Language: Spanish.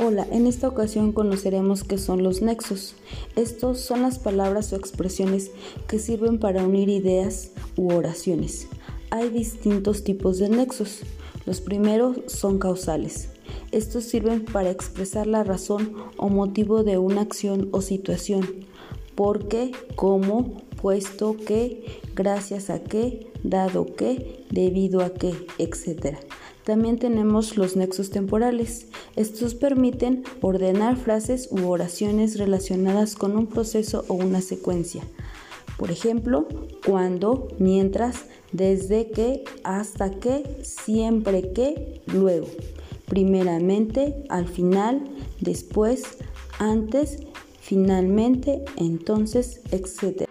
Hola, en esta ocasión conoceremos qué son los nexos. Estos son las palabras o expresiones que sirven para unir ideas u oraciones. Hay distintos tipos de nexos. Los primeros son causales. Estos sirven para expresar la razón o motivo de una acción o situación. ¿Por qué? ¿Cómo? Puesto que, gracias a qué, dado que, debido a qué, etc. También tenemos los nexos temporales. Estos permiten ordenar frases u oraciones relacionadas con un proceso o una secuencia. Por ejemplo, cuando, mientras, desde que, hasta que, siempre que, luego. Primeramente, al final, después, antes, finalmente, entonces, etc.